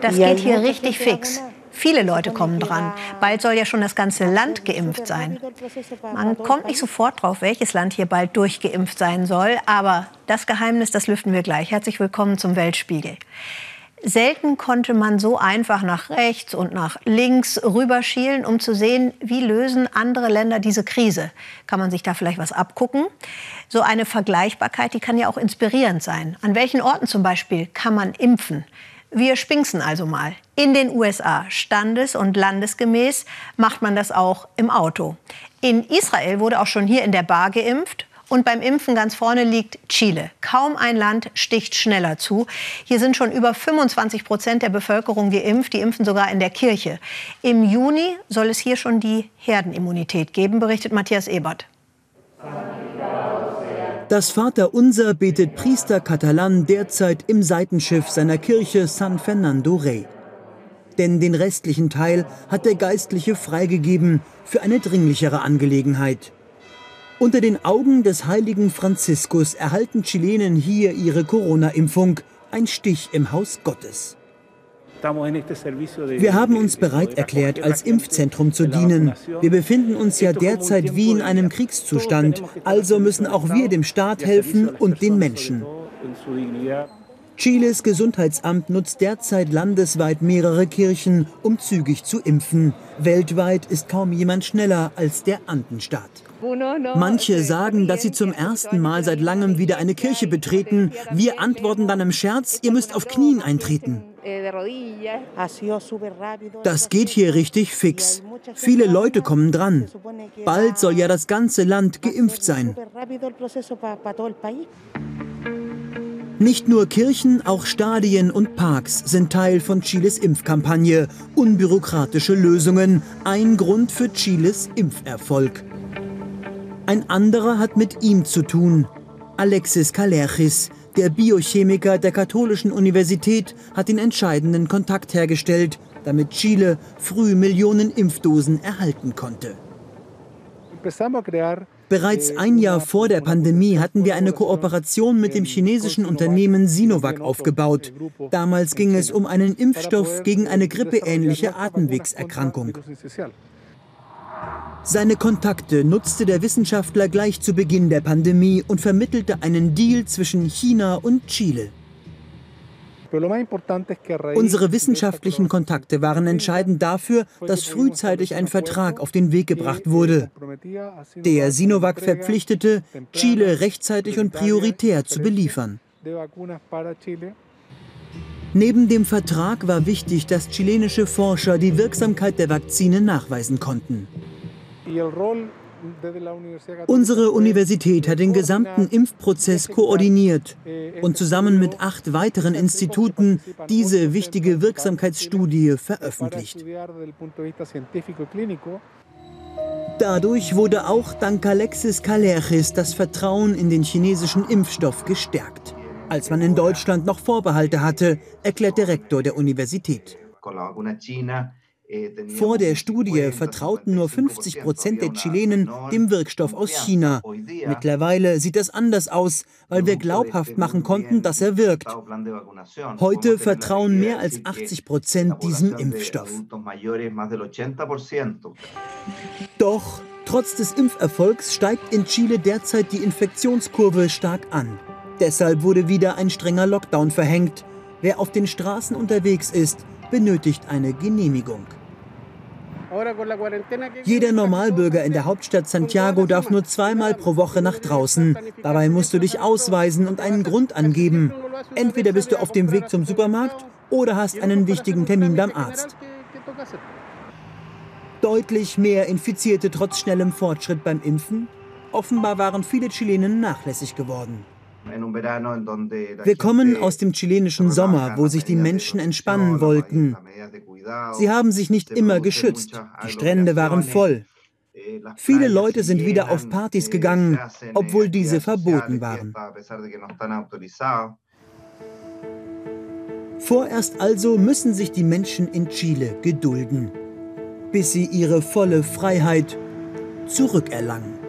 Das geht hier richtig fix. Viele Leute kommen dran. Bald soll ja schon das ganze Land geimpft sein. Man kommt nicht sofort drauf, welches Land hier bald durchgeimpft sein soll. Aber das Geheimnis, das lüften wir gleich. Herzlich willkommen zum Weltspiegel. Selten konnte man so einfach nach rechts und nach links rüberschielen, um zu sehen, wie lösen andere Länder diese Krise. Kann man sich da vielleicht was abgucken? So eine Vergleichbarkeit, die kann ja auch inspirierend sein. An welchen Orten zum Beispiel kann man impfen? Wir spinksen also mal. In den USA, standes- und landesgemäß, macht man das auch im Auto. In Israel wurde auch schon hier in der Bar geimpft. Und beim Impfen ganz vorne liegt Chile. Kaum ein Land sticht schneller zu. Hier sind schon über 25 Prozent der Bevölkerung geimpft. Die impfen sogar in der Kirche. Im Juni soll es hier schon die Herdenimmunität geben, berichtet Matthias Ebert. Das Vaterunser betet Priester Catalan derzeit im Seitenschiff seiner Kirche San Fernando Rey. Denn den restlichen Teil hat der Geistliche freigegeben für eine dringlichere Angelegenheit. Unter den Augen des heiligen Franziskus erhalten Chilenen hier ihre Corona-Impfung, ein Stich im Haus Gottes. Wir haben uns bereit erklärt, als Impfzentrum zu dienen. Wir befinden uns ja derzeit wie in einem Kriegszustand, also müssen auch wir dem Staat helfen und den Menschen. Chiles Gesundheitsamt nutzt derzeit landesweit mehrere Kirchen, um zügig zu impfen. Weltweit ist kaum jemand schneller als der Andenstaat. Manche sagen, dass sie zum ersten Mal seit langem wieder eine Kirche betreten. Wir antworten dann im Scherz, ihr müsst auf Knien eintreten. Das geht hier richtig fix. Viele Leute kommen dran. Bald soll ja das ganze Land geimpft sein. Nicht nur Kirchen, auch Stadien und Parks sind Teil von Chiles Impfkampagne. Unbürokratische Lösungen, ein Grund für Chiles Impferfolg. Ein anderer hat mit ihm zu tun. Alexis Kalerchis, der Biochemiker der Katholischen Universität hat den entscheidenden Kontakt hergestellt, damit Chile früh Millionen Impfdosen erhalten konnte. Bereits ein Jahr vor der Pandemie hatten wir eine Kooperation mit dem chinesischen Unternehmen Sinovac aufgebaut. Damals ging es um einen Impfstoff gegen eine grippeähnliche Atemwegserkrankung. Seine Kontakte nutzte der Wissenschaftler gleich zu Beginn der Pandemie und vermittelte einen Deal zwischen China und Chile. Unsere wissenschaftlichen Kontakte waren entscheidend dafür, dass frühzeitig ein Vertrag auf den Weg gebracht wurde. Der Sinovac verpflichtete, Chile rechtzeitig und prioritär zu beliefern. Neben dem Vertrag war wichtig, dass chilenische Forscher die Wirksamkeit der Vakzine nachweisen konnten. Unsere Universität hat den gesamten Impfprozess koordiniert und zusammen mit acht weiteren Instituten diese wichtige Wirksamkeitsstudie veröffentlicht. Dadurch wurde auch dank Alexis Kalerchis das Vertrauen in den chinesischen Impfstoff gestärkt, als man in Deutschland noch Vorbehalte hatte, erklärt der Rektor der Universität. Vor der Studie vertrauten nur 50 Prozent der Chilenen dem Wirkstoff aus China. Mittlerweile sieht das anders aus, weil wir glaubhaft machen konnten, dass er wirkt. Heute vertrauen mehr als 80 Prozent diesem Impfstoff. Doch trotz des Impferfolgs steigt in Chile derzeit die Infektionskurve stark an. Deshalb wurde wieder ein strenger Lockdown verhängt. Wer auf den Straßen unterwegs ist, benötigt eine Genehmigung. Jeder Normalbürger in der Hauptstadt Santiago darf nur zweimal pro Woche nach draußen. Dabei musst du dich ausweisen und einen Grund angeben. Entweder bist du auf dem Weg zum Supermarkt oder hast einen wichtigen Termin beim Arzt. Deutlich mehr Infizierte trotz schnellem Fortschritt beim Impfen? Offenbar waren viele Chilenen nachlässig geworden. Wir kommen aus dem chilenischen Sommer, wo sich die Menschen entspannen wollten. Sie haben sich nicht immer geschützt. Die Strände waren voll. Viele Leute sind wieder auf Partys gegangen, obwohl diese verboten waren. Vorerst also müssen sich die Menschen in Chile gedulden, bis sie ihre volle Freiheit zurückerlangen.